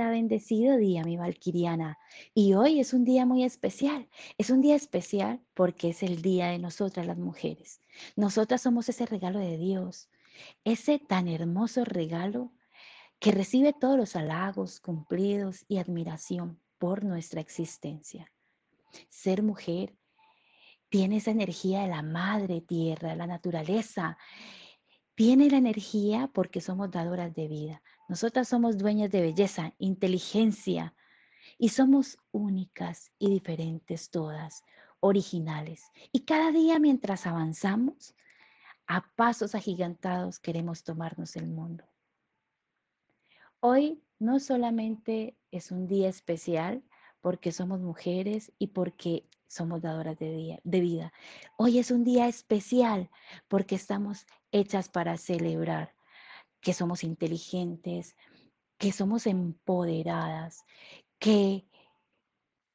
Bendecido día, mi valquiriana. Y hoy es un día muy especial. Es un día especial porque es el día de nosotras las mujeres. Nosotras somos ese regalo de Dios, ese tan hermoso regalo que recibe todos los halagos, cumplidos y admiración por nuestra existencia. Ser mujer tiene esa energía de la madre tierra, la naturaleza. Tiene la energía porque somos dadoras de vida. Nosotras somos dueñas de belleza, inteligencia y somos únicas y diferentes todas, originales. Y cada día mientras avanzamos, a pasos agigantados queremos tomarnos el mundo. Hoy no solamente es un día especial porque somos mujeres y porque somos dadoras de, vida. Hoy es un día especial porque estamos hechas para celebrar que somos inteligentes, que somos empoderadas, que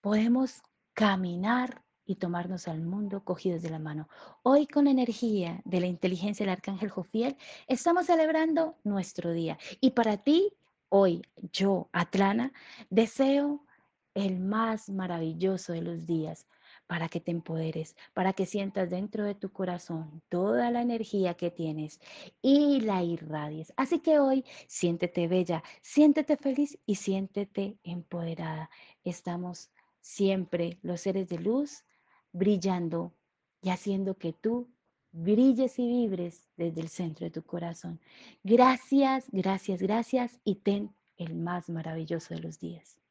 podemos caminar y tomarnos al mundo cogidos de la mano. Hoy con la energía de la inteligencia del arcángel Jofiel estamos celebrando nuestro día. Y para ti, hoy, yo, Atlana, deseo el más maravilloso de los días, para que te empoderes, para que sientas dentro de tu corazón toda la energía que tienes y la irradies. Así que hoy siéntete bella, siéntete feliz y siéntete empoderada. Estamos siempre los seres de luz brillando y haciendo que tú brilles y vibres desde el centro de tu corazón. Gracias, gracias, gracias y ten el más maravilloso de los días.